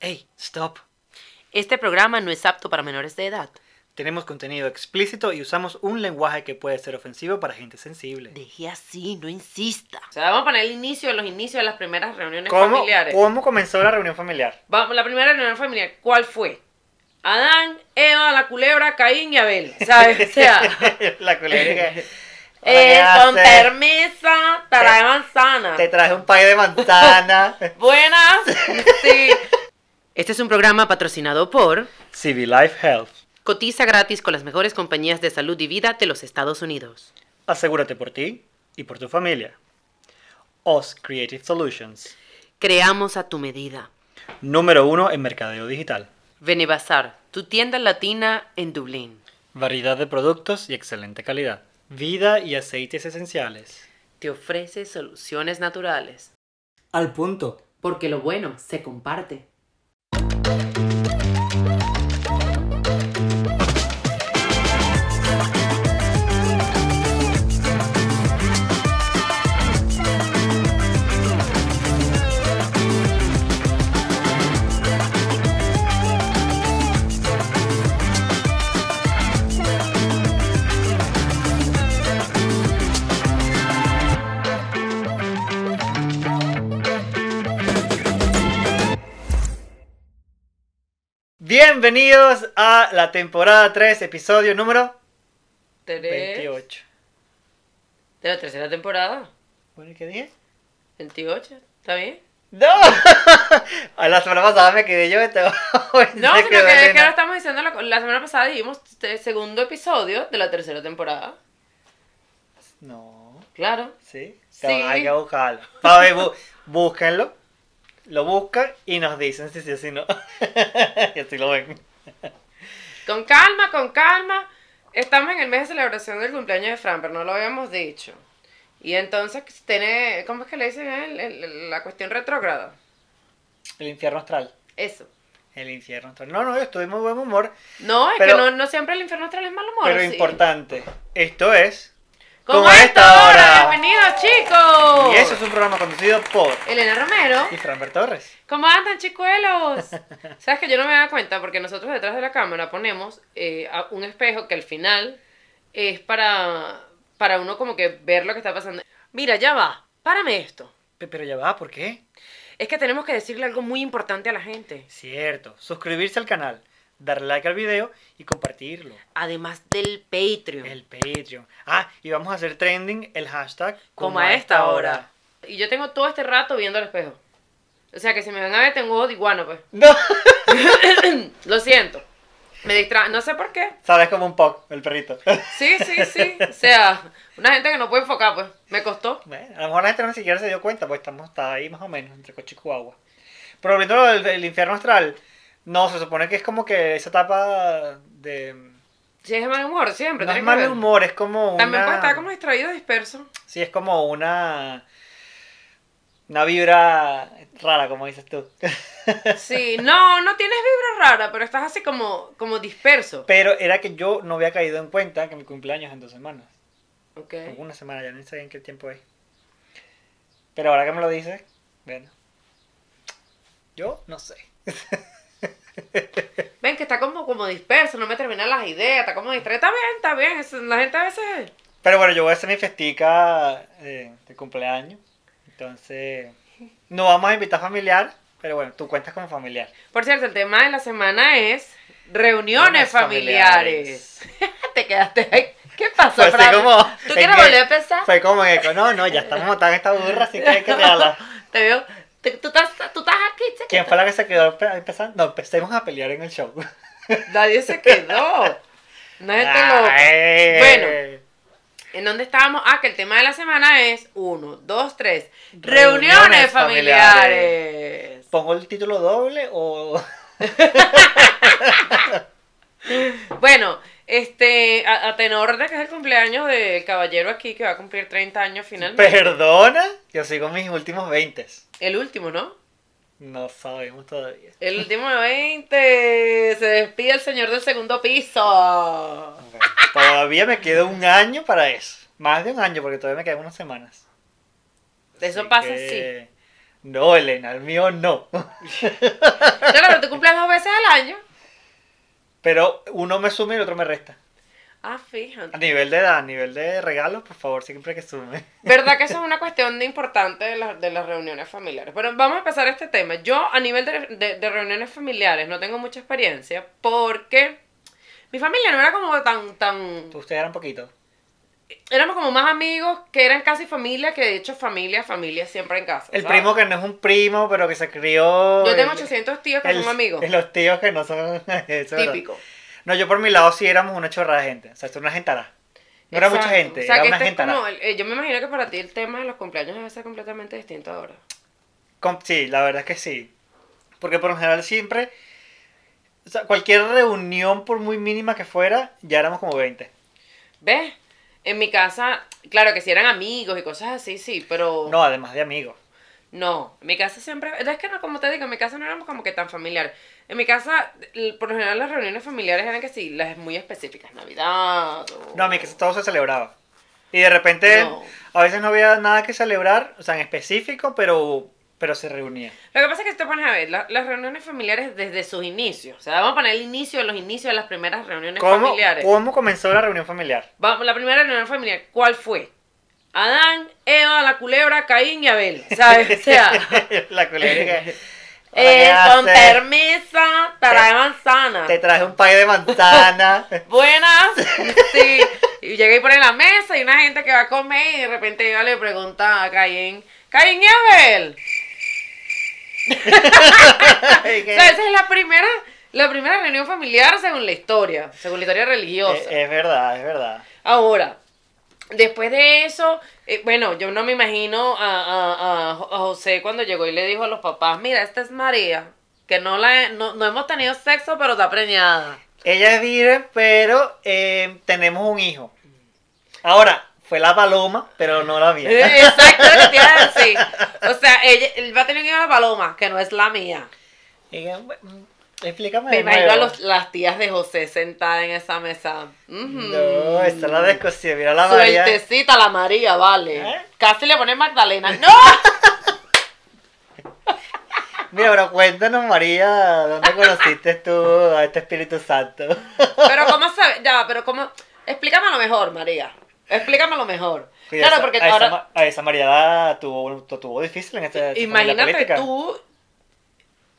Hey, stop. Este programa no es apto para menores de edad. Tenemos contenido explícito y usamos un lenguaje que puede ser ofensivo para gente sensible. Deje así, no insista. O sea, vamos a poner el inicio, los inicios de las primeras reuniones ¿Cómo, familiares. ¿Cómo comenzó la reunión familiar? Vamos, la primera reunión familiar, ¿cuál fue? Adán, Eva, la culebra, Caín y Abel. ¿Sabes? O sea, la culebra que- eh, Hola, ¿qué con haces? permisa, trae manzana. Te traje un pay de manzana. Buenas. Sí. Este es un programa patrocinado por CV Life Health. Cotiza gratis con las mejores compañías de salud y vida de los Estados Unidos. Asegúrate por ti y por tu familia. OS Creative Solutions. Creamos a tu medida. Número uno en mercadeo digital. Benebazar, tu tienda latina en Dublín. Variedad de productos y excelente calidad. Vida y aceites esenciales. Te ofrece soluciones naturales. Al punto. Porque lo bueno se comparte. Bienvenidos a la temporada 3, episodio número Tres 28. De la tercera temporada. Bueno, ¿y qué dije? 28. ¿Está bien? ¡No! A la semana pasada me quedé yo. Este... No, sino que, es que ahora estamos diciendo, la, la semana pasada dijimos este segundo episodio de la tercera temporada. No, Claro. ¿sí? Sí. Hay que buscarlo. Ver, bú- búsquenlo. Lo buscan y nos dicen si sí o si no. y así lo ven. Con calma, con calma. Estamos en el mes de celebración del cumpleaños de Fran, pero no lo habíamos dicho. Y entonces tiene, ¿cómo es que le dicen? El- el- la cuestión retrógrada. El infierno astral. Eso. El infierno astral. No, no, yo estoy muy buen humor. No, es Pero- que no, no siempre el infierno astral es mal humor. pero sí. importante. Esto es. Como Como esta hora. Bienvenidos, chicos. Y eso es un programa conducido por. Elena Romero. Y Franbert Torres. ¿Cómo andan, chicuelos? Sabes que yo no me da cuenta porque nosotros detrás de la cámara ponemos eh, a- un espejo que al final es para, para uno como que ver lo que está pasando. Mira, ya va. Párame esto. Pe- Pero ya va, ¿por qué? Es que tenemos que decirle algo muy importante a la gente. Cierto. Suscribirse al canal, darle like al video y compartirlo. Además del Patreon. El Patreon. Ah, y vamos a hacer trending el hashtag como a esta hora. Y yo tengo todo este rato viendo el espejo. O sea que si me ven a ver tengo de iguana, pues. No. Lo siento. Me distrae. No sé por qué. Sabes como un poc, el perrito. Sí, sí, sí. O sea, una gente que no puede enfocar, pues. Me costó. Bueno, a lo mejor la gente no ni siquiera se dio cuenta, pues estamos está ahí más o menos, entre Coche y. Pero volviendo a lo del el infierno astral, no, se supone que es como que esa etapa de... Sí, es de mal humor, siempre. No es mal ver. humor, es como una... También puede estar como distraído, disperso. Sí, es como una... Una vibra rara, como dices tú. Sí, no, no tienes vibra rara, pero estás así como, como disperso. Pero era que yo no había caído en cuenta que mi cumpleaños es en dos semanas. Ok. O Una semana, ya no sé en qué tiempo es. Pero ahora que me lo dices, bueno. Yo no sé. Ven que está como, como disperso, no me terminan las ideas, está como distraído. Está bien, está bien. La gente a veces... Pero bueno, yo voy a hacer mi festica eh, de cumpleaños. Entonces, no vamos a invitar familiar, pero bueno, tú cuentas como familiar. Por cierto, el tema de la semana es reuniones Reuniones familiares. Te quedaste ahí. ¿Qué pasó, Fue así Fran? como- ¿Tú quieres volver a empezar? Fue como en eco, no, no, ya estamos montados en esta burra, así que hay que regalar. Te veo. Te- tú, estás, tú estás aquí, chiquito. ¿Quién fue la que se quedó pe- empezando? No, empecemos a pelear en el show. Nadie se quedó. No es. Bueno. ¿En dónde estábamos? Ah, que el tema de la semana es uno, dos, tres. Reuniones Reuniones, familiares. familiares. ¿Pongo el título doble o...? Bueno, este, a, a tenor de que es el cumpleaños del caballero aquí que va a cumplir 30 años finalmente. Perdona, yo sigo mis últimos 20. El último, ¿no? No sabemos todavía. El último de 20. Se despide el señor del segundo piso. Todavía me queda un año para eso. Más de un año, porque todavía me quedan unas semanas. Eso Así pasa que- No, Elena, el mío no. Claro, Pero uno me suma y el otro me resta. Ah, A fíjate. nivel de edad, a nivel de regalos, por favor, siempre que sume. ¿Verdad que eso es una cuestión de importante de, las- de las reuniones familiares? Pero vamos a empezar este tema. Yo a nivel de, de- de reuniones familiares no tengo mucha experiencia porque mi familia no era como tan, tan... Ustedes eran poquito. Éramos como más amigos que eran casi familia, que de hecho familia, familia siempre en casa. El ¿sabes? primo que no es un primo, pero que se crió. Yo tengo el- 800 tíos que el- son amigos. Los tíos que no son. eso verdad. Típico. No, yo por mi lado sí éramos una chorrada de gente. O sea, esto es una gentará. No era mucha gente, O sea, era que una este es como eh, yo me imagino que para ti el tema de los cumpleaños debe ser completamente distinto ahora. Com- Sí, la verdad es que sí. Porque por lo general siempre. O sea, cualquier reunión, por muy mínima que fuera, ya éramos como 20. ¿Ves? En mi casa, claro que si eran amigos y cosas así, sí, pero... No, además de amigos. No, en mi casa siempre, es que no, como te digo, en mi casa no éramos como que tan familiares. En mi casa, por lo general las reuniones familiares eran que sí, las muy específicas, Navidad o... No, a mí que todo se celebraba. Y de repente, No. a veces no había nada que celebrar, o sea, en específico, pero, pero se reunía. Lo que pasa es que te pones a ver, la- las reuniones familiares desde sus inicios, o sea, vamos a poner el inicio, los inicios de las primeras reuniones ¿Cómo, familiares. ¿Cómo comenzó la reunión familiar? Vamos, la primera reunión familiar, ¿cuál fue? Adán, Eva, la culebra, Caín y Abel, ¿sabes? O sea... la culebra Eh, Hola, ¿qué con permiso, trae manzana. Te traje un pay de manzana. Buenas, sí. Y llega y pone en la mesa y una gente que va a comer y de repente Eva le pregunta a Caín, Caín y Abel. O sea, esa es la primera, la primera reunión familiar según la historia, según la historia religiosa. Eh, es verdad, es verdad. Ahora, después de eso, eh, bueno, yo no me imagino a, a- a Jo- a José cuando llegó y le dijo a los papás, mira, esta es María, que no, la, he- no, no hemos tenido sexo, pero está preñada. Ella es virgen, pero eh, tenemos un hijo. Ahora, fue la paloma, pero no la mía. Eh, Exacto lo que te iba a decir. O sea, ella, él va a tener un hijo de la paloma, que no es la mía. Y que, bueno, Explícame. Me imagino a los- las tías de José sentadas en esa mesa. No, esta es la descosión. Mira la María. Suertecita la María, vale. ¿Eh? Casi le pone Magdalena. ¡No! Mira, pero cuéntanos, María, ¿dónde conociste tú a este Espíritu Santo? Pero ¿cómo sabes? Ya, pero ¿cómo? Explícamelo mejor, María. Explícamelo mejor. Claro, esa- porque a ahora... a esa María tuvo, tuvo difícil en este esta Imagínate tú,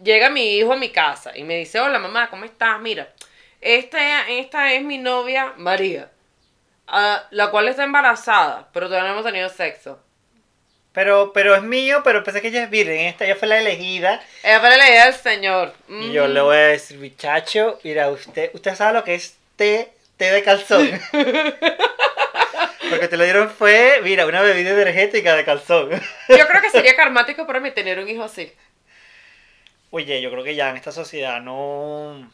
llega mi hijo a mi casa y me dice, hola mamá, ¿cómo estás? Mira, esta, esta es mi novia María, ah, la cual está embarazada, pero todavía no hemos tenido sexo. Pero, pero es mío, pero pensé que ella es virgen. Esta ya fue la elegida. Ella fue la idea del Señor. Y yo le voy a decir, muchacho, mira, usted, usted sabe lo que es té, té de calzón. Porque te lo dieron fue, mira, una bebida energética de calzón. Yo creo que sería karmático para mí tener un hijo así. Oye, yo creo que ya en esta sociedad no...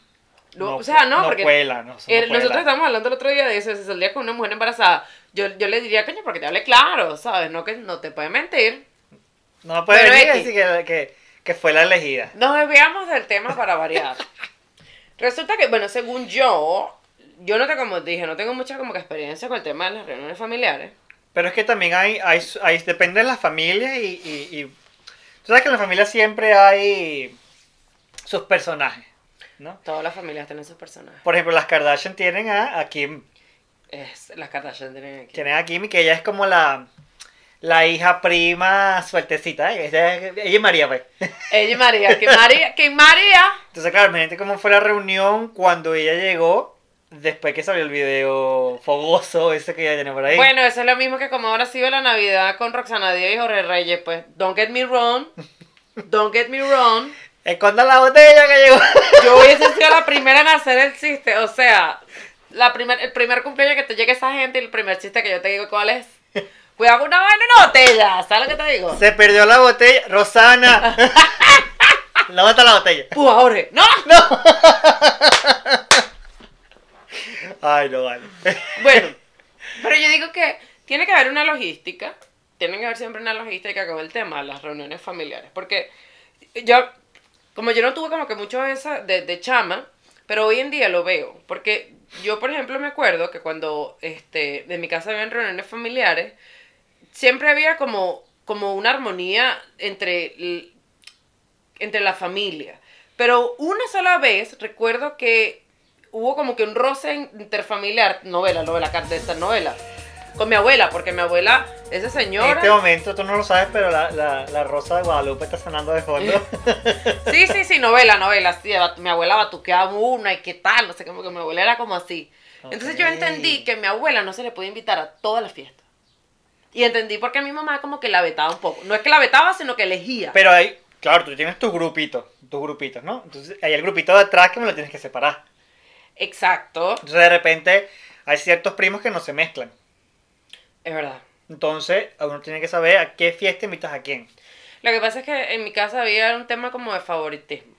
No, o sea, no, porque cuela, no, no nosotros estamos hablando el otro día de eso, si saldría con una mujer embarazada. Yo, yo le diría, coño, porque te hable claro, ¿sabes? No que no te puede mentir. No puede Pero venir a X. decir que, que, que fue la elegida. Nos desviamos del tema para variar. Resulta que, bueno, según yo, yo no tengo, como dije, no tengo mucha como que experiencia con el tema de las reuniones familiares. Pero es que también hay, hay, hay depende de las familias y, y, y- Tú sabes que en la familia siempre hay sus personajes, ¿no? Todas las familias tienen sus personajes. Por ejemplo, las Kardashian tienen a, a Kim. Es, las Kardashian tienen aquí. Tienen a Kim y que ella es como la, la hija prima suertecita. ¿eh? Ella, ella y María, pues. Ella y María, que María, que María. Entonces, claro, imagínate cómo fue la reunión cuando ella llegó, después que salió el video fogoso ese que ella tenía por ahí. Bueno, eso es lo mismo que como ahora sido la Navidad con Roxana Díaz y Jorge Reyes, pues, don't get me wrong, don't get me wrong. Escondan la botella que llegó. Yo hubiese sido la primera en hacer el chiste, o sea, la primer, el primer cumpleaños que te llegue esa gente y el primer chiste que yo te digo cuál es. Cuidado con una vaina una botella, ¿sabes lo que te digo? Se perdió la botella. Rosana. Lávate la botella. Puja, Jorge, ¡no! Ay, no vale. Bueno, pero yo digo que tiene que haber una logística, tiene que haber siempre una logística con el tema de las reuniones familiares, porque yo, como yo no tuve como que mucho de esa, de, chama, pero hoy en día lo veo, porque yo, por ejemplo, me acuerdo que cuando, este, de mi casa habían reuniones familiares, siempre había como, como una armonía entre, entre la familia, pero una sola vez recuerdo que hubo como que un roce interfamiliar, novela, novela, de esta novela, con mi abuela, porque mi abuela, esa señora... En este momento tú no lo sabes, pero la, la, la rosa de Guadalupe está sonando de fondo. sí, sí, sí, novela, novela, sí, mi abuela batuqueaba una y qué tal, no sé, como que mi abuela era como así. Entonces yo entendí que mi abuela no se le puede invitar a todas las fiestas. Y entendí por qué mi mamá como que la vetaba un poco. No es que la vetaba, sino que elegía. Pero hay, claro, tú tienes tus grupitos, tus grupitos, ¿no? Entonces hay el grupito de atrás que me lo tienes que separar. Exacto. Entonces de repente hay ciertos primos que no se mezclan. Es verdad. Entonces uno tiene que saber a qué fiesta invitas a quién. Lo que pasa es que en mi casa había un tema como de favoritismo.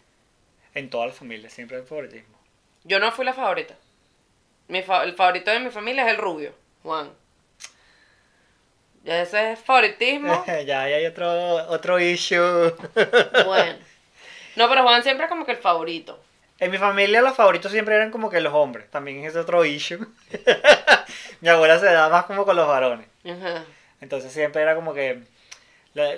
En toda la familia siempre hay favoritismo. Yo no fui la favorita. Mi el favorito de mi familia es el rubio, Juan. Ya ese es favoritismo. ya hay otro, otro issue. bueno. No, pero Juan siempre es como que el favorito. En mi familia los favoritos siempre eran como que los hombres. También es otro issue. mi abuela se da más como con los varones. Entonces siempre era como que,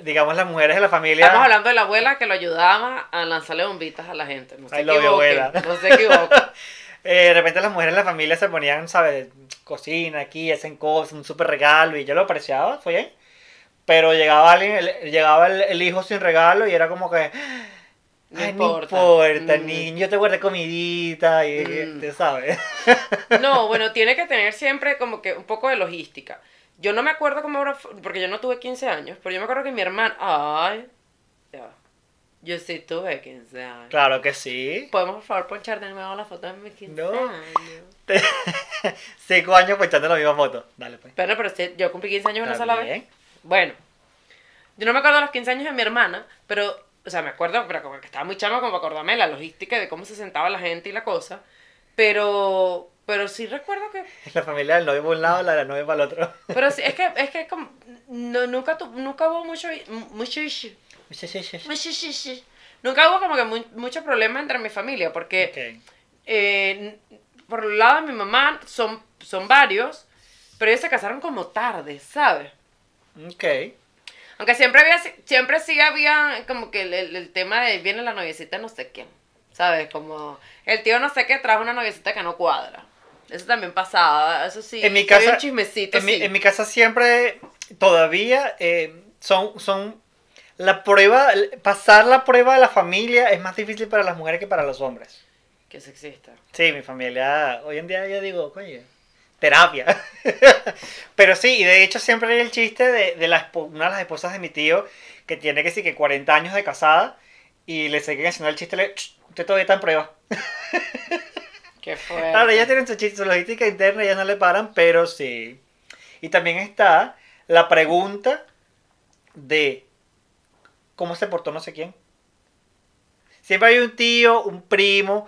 digamos, las mujeres de la familia... Estamos hablando de la abuela que lo ayudaba a lanzarle bombitas a la gente. No se Ay, abuela. No se equivoque. Eh, de repente las mujeres de la familia se ponían, ¿sabes? Cocina aquí, hacen cosas, un súper regalo y yo lo apreciaba, fue bien. Pero llegaba alguien, llegaba el, hijo sin regalo y era como que... No Ay, importa, no importa mm. niño, yo te guardé comidita y mm. te sabes. No, bueno, tiene que tener siempre como que un poco de logística. Yo no me acuerdo cómo ahora, porque yo no tuve 15 años, pero yo me acuerdo que mi hermana, ay, ya, yo sí tuve 15 años. Claro que sí. ¿Podemos, por favor, ponchar de nuevo la foto de mis 15 no. años? Cinco años ponchando la misma foto. Dale, pues. Pero, pero yo cumplí 15 años una sola vez. Bueno, yo no me acuerdo de los 15 años de mi hermana, pero, o sea, me acuerdo, pero como que estaba muy chama como acordarme de la logística de cómo se sentaba la gente y la cosa. Pero, pero sí recuerdo que... La familia del novio por un lado, la de la novia para el otro. Pero sí, es que, es que como, no, nunca, tu, nunca hubo mucho, mucho Nunca hubo como que mucho problema entre mi familia, porque eh, por el lado de mi mamá son, son varios, pero ellos se casaron como tarde, ¿sabes? Ok. Aunque siempre había, siempre sí había como que el, tema de viene la noviecita no sé quién, ¿sabes? Como el tío no sé qué trajo una noviecita que no cuadra. Eso también pasaba, eso sí. En mi casa, chismecito, en, mi, en mi casa siempre, todavía, eh, son, son la prueba, pasar la prueba de la familia es más difícil para las mujeres que para los hombres. Que sexista. Sí, mi familia, hoy en día yo digo, coño, terapia. Pero sí, y de hecho siempre hay el chiste de, de la, una de las esposas de mi tío que tiene que sí que 40 años de casada y le siguen haciendo el chiste, le, usted todavía está en prueba. Qué fuerte. Claro, ellas tienen su, chiste, su logística interna, ellas no le paran, pero sí. Y también está la pregunta de cómo se portó no sé quién. Siempre hay un tío, un primo,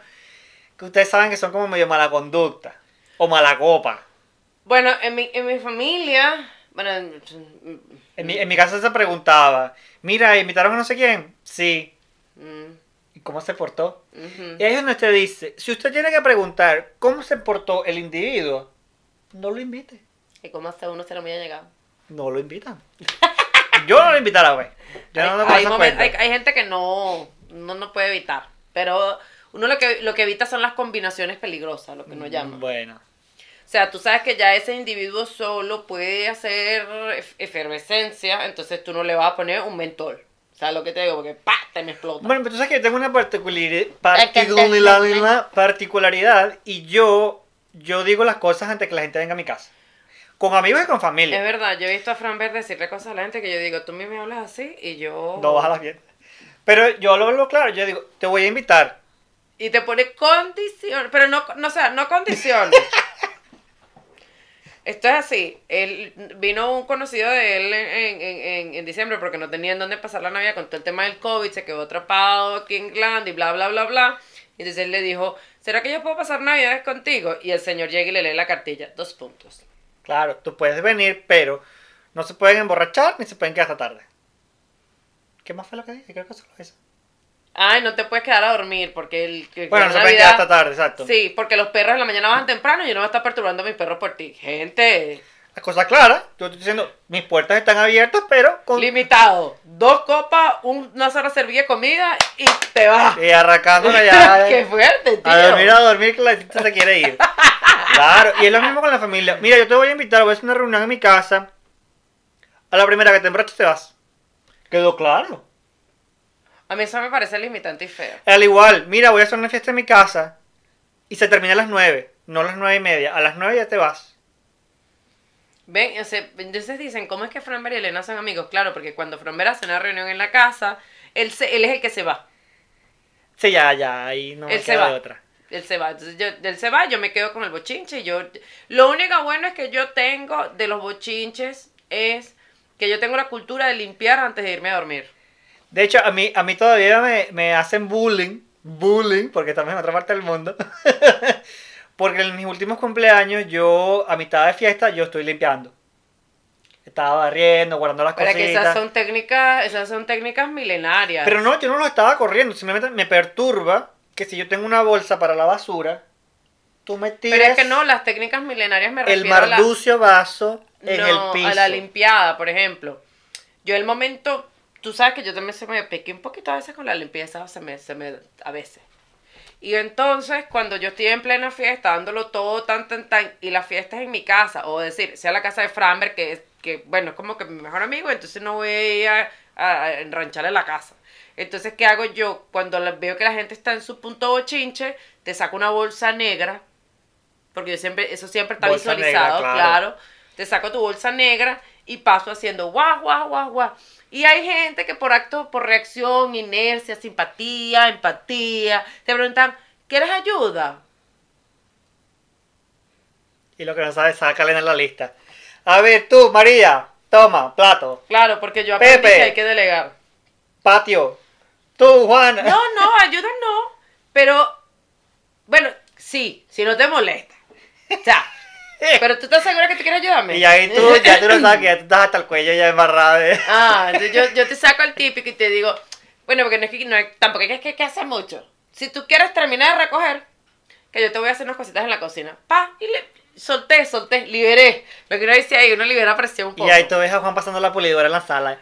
que ustedes saben que son como medio mala conducta o mala copa. Bueno, en mi, en mi familia, bueno, en mi, en mi casa se preguntaba, mira, ¿invitaron a no sé quién? Sí. Mm. ¿Y cómo se portó? Y ahí es donde usted dice, si usted tiene que preguntar cómo se portó el individuo, no lo invite. ¿Y cómo hace uno se lo muy llegado? No lo invitan. Yo no lo invitara, güey. hay, gente que no, no, puede evitar. Pero uno lo que, lo que evita son las combinaciones peligrosas, lo que uno mm, llama. Bueno. O sea, tú sabes que ya ese individuo solo puede hacer efervescencia, entonces tú no le vas a poner un mentol. O sea, lo que te digo, porque ¡pa! te me explota. Bueno, pero tú sabes que yo tengo una particularidad, particularidad y yo, yo digo las cosas antes que la gente venga a mi casa. Con amigos y con familia. Es verdad, yo he visto a Fran Ver decirle cosas a la gente que yo digo, tú me hablas así y yo... No vas a la fiesta. Pero yo lo veo claro, yo digo, te voy a invitar. Y te pone condiciones, pero no, no, o sea, no condiciones. Esto es así. Él, vino un conocido de él en, en, en, diciembre porque no tenía en dónde pasar la Navidad con todo el tema del COVID, se quedó atrapado aquí en Gland y bla, bla, bla, bla. Y entonces él le dijo, ¿será que yo puedo pasar Navidades contigo? Y el señor llega y le lee la cartilla. Dos puntos. Claro, tú puedes venir, pero no se pueden emborrachar ni se pueden quedar hasta tarde. ¿Qué más fue lo que dije? Creo que eso. Ay, no te puedes quedar a dormir porque el... bueno, no se pueden quedar hasta tarde, exacto. Sí, porque los perros en la mañana bajan temprano y yo no voy a estar perturbando a mis perros por ti. Gente... La cosa clara, yo estoy diciendo, mis puertas están abiertas, pero con... Limitado. Dos copas, una sola servilla de comida y te vas. Y arrancándola ya. Qué fuerte, tío. A dormir, a dormir, que la gente se quiere ir. Claro, y es lo mismo con la familia. Mira, yo te voy a invitar, voy a hacer una reunión en mi casa. A la primera que te te vas. Quedó claro. A mí eso me parece limitante y feo. Al igual, mira, voy a hacer una fiesta en mi casa y se termina a las 9, no a las nueve y media. A las 9 ya te vas. Ven, o sea, entonces dicen, ¿cómo es que Framber y Elena son amigos? Claro, porque cuando Framber hace una reunión en la casa, él, se, él es el que se va. Sí, ya, ya, ahí no me Él se queda va. de otra. Él se va. Entonces yo, él se va, yo me quedo con el bochinche. y Yo, lo único bueno es que yo tengo de los bochinches es que yo tengo la cultura de limpiar antes de irme a dormir. De hecho, a mí, a mí todavía me, me hacen bullying, bullying, porque estamos en otra parte del mundo. porque en mis últimos cumpleaños, yo, a mitad de fiesta, yo estoy limpiando. Estaba barriendo, guardando las cositas. esas son técnicas, esas son técnicas milenarias. Pero no, yo no lo estaba corriendo, simplemente me perturba que si yo tengo una bolsa para la basura, tú me tiras Pero es que no, las técnicas milenarias me el a la, marducio vaso en no, el piso. a la limpiada, por ejemplo. Yo el momento, tú sabes que yo también se me pequé un poquito a veces con la limpieza, se me, se me, a veces. Y entonces, cuando yo estoy en plena fiesta, dándolo todo tan, tan, tan, y la fiesta es en mi casa, o decir, sea la casa de Framber, que es, que, bueno, es como que mi mejor amigo, entonces no voy a ir a, a, enrancharle la casa. Entonces, ¿qué hago yo? Cuando veo que la gente está en su punto bochinche, te saco una bolsa negra, porque yo siempre, eso siempre está Bolsa negra, visualizado, claro. claro. Te saco tu bolsa negra y paso haciendo guau, guau, guau, guau. Y hay gente que por acto, por reacción, inercia, simpatía, empatía, te preguntan, ¿quieres ayuda? Y lo que no sabes, sácale en la lista. A ver, tú, María, toma, plato, Claro, porque yo aprendí Pepe. que hay que delegar. patio. Tú, Juana. No, no, ayuda no. Pero, bueno, sí, si no te molesta. O sea, pero tú estás segura que te quieres ayudarme. Y ahí tú, ya tú lo sabes que ya tú estás hasta el cuello ya embarrado. de- Ah, entonces yo, yo te saco el típico y te digo, bueno, porque no es que no tampoco es que que hacer mucho. Si tú quieres terminar de recoger, que yo te voy a hacer unas cositas en la cocina. Pa, y le solté, solté, liberé. Lo que uno dice ahí, uno libera presión un poco. Y ahí tú ves a Juan pasando la pulidora en la sala.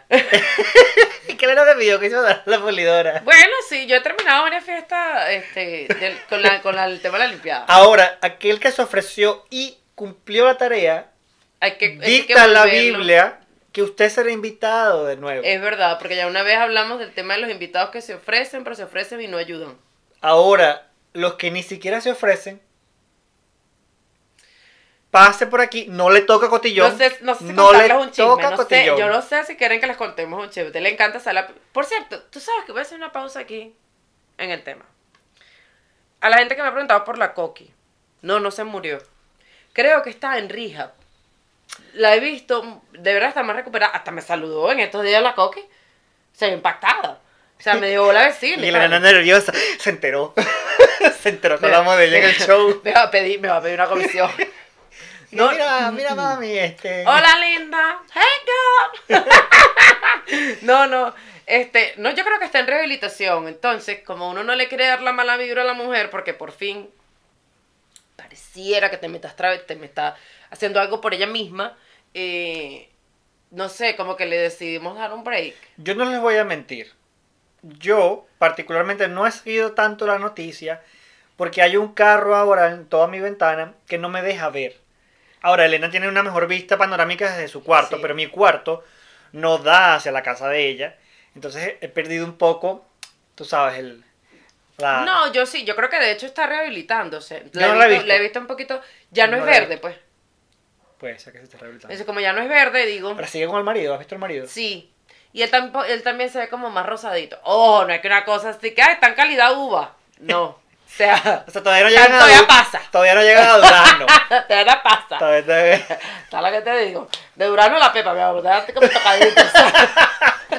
¿Y qué lo que pidió que hizo la pulidora? Bueno, sí, yo he terminado varias fiestas este, del- con, la, con la- el tema de la limpiada. Ahora, aquel que se ofreció y cumplió la tarea, Hay que, hay que dicta la. Biblia que usted será invitado de nuevo. Es verdad, porque ya una vez hablamos del tema de los invitados que se ofrecen, pero se ofrecen y no ayudan. Ahora, los que ni siquiera se ofrecen, pase por aquí, no le toca cotillón. No sé, no sé si no le un chisme, toca no sé, cotillón. yo no sé si quieren que les contemos un chisme. A usted le encanta la... Por cierto, tú sabes que voy a hacer una pausa aquí en el tema. A la gente que me ha preguntado por la Coqui. No, no se murió. Creo que está en rehab. La he visto, de verdad está más recuperada. Hasta me saludó en estos días la Coqui. Se ve impactada. O sea, me dio la vecina. Y la nena nerviosa se enteró. se enteró con la modelo en el show. Me va a pedir, me va a pedir una comisión. No. Mira, mira mami, este. Hola linda. Hey girl. no, no. Este, no, yo creo que está en rehabilitación. Entonces, como uno no le quiere dar la mala vibra a la mujer, porque por fin pareciera que te me estás, tra- te me está haciendo algo por ella misma, eh, no sé, como que le decidimos dar un break. Yo no les voy a mentir. Yo, particularmente, no he seguido tanto la noticia porque hay un carro ahora en toda mi ventana que no me deja ver. Ahora, Elena tiene una mejor vista panorámica desde su cuarto, Sí. pero mi cuarto no da hacia la casa de ella. Entonces he perdido un poco, tú sabes, el... la- No, yo sí, yo creo que de hecho está rehabilitándose. Yo no he la he visto, la he visto un poquito, ya no, No es verde, pues. Puede ser que se esté rehabilitando. Entonces, como ya no es verde, digo, Pero sigue con el marido, ¿has visto el marido? Sí. Y él, tampo- él también se ve como más rosadito. Oh, no es que una cosa así que, ay, está en calidad uva. No. O sea, O sea, todavía no llegan a... Todavía pasa. Todavía no llegan a Durazno. te da pasa. todavía, todavía- ¿Sabes lo que te digo? De Durano a la pepa, mi amor. Déjate como tocadito.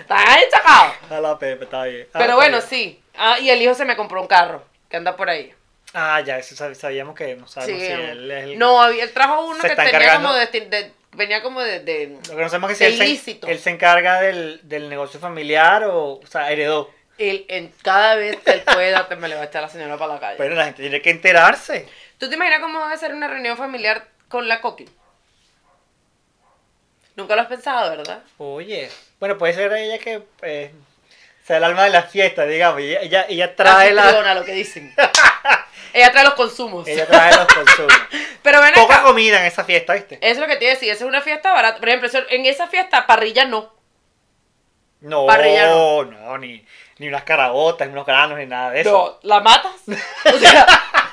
Están ahí chocados. A la Pepe, está bien. Ah, Pero está bueno, sí. Ah, y el hijo se me compró un carro que anda por ahí. Ah, ya, eso sab- sabíamos que no sabemos Sí. si él es el... No, él trajo uno que tenía como de, de- venía como de, de- Lo que no sabemos es si él se, él se encarga del, del negocio familiar o, o sea, heredó. él, en cada vez que él pueda te me le va a echar la señora para la calle. Pero la gente tiene que enterarse. ¿Tú te imaginas cómo va a ser una reunión familiar con la Coqui? Nunca lo has pensado, ¿verdad? Oye, bueno, puede ser ella que eh, sea el alma de la fiesta, digamos. y Ella, ella, ella trae la. Lo que dicen. Ella trae los consumos. Ella trae los consumos. Pero ven Poca acá. comida en esa fiesta, ¿viste? Eso es lo que te iba a decir. Esa es una fiesta barata. Por ejemplo, en esa fiesta, parrilla no. No, Parrilla no, ni, ni unas carabotas, ni unos granos, ni nada de eso. No, ¿la matas? O sea,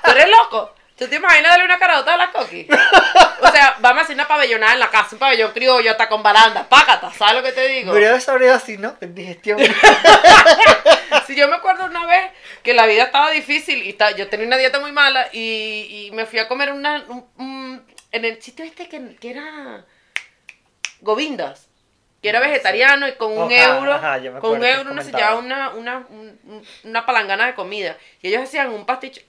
¿tú eres loco? ¿Tú te imaginas darle una carota a la coqui? O sea, vamos a hacer una pabellonada en la casa, un pabellón criollo hasta con baranda. Págata, ¿sabes lo que te digo? Me hubiera sabido así, ¿no? En digestión. Si yo me acuerdo una vez que la vida estaba difícil y ta- yo tenía una dieta muy mala y, y me fui a comer una, un- un- en el sitio este que, que era Govindas, que era sé. vegetariano y con un Ajá, euro, ajá, me con un euro uno se llevaba una, una, un- un- una palangana de comida y ellos hacían un pasticho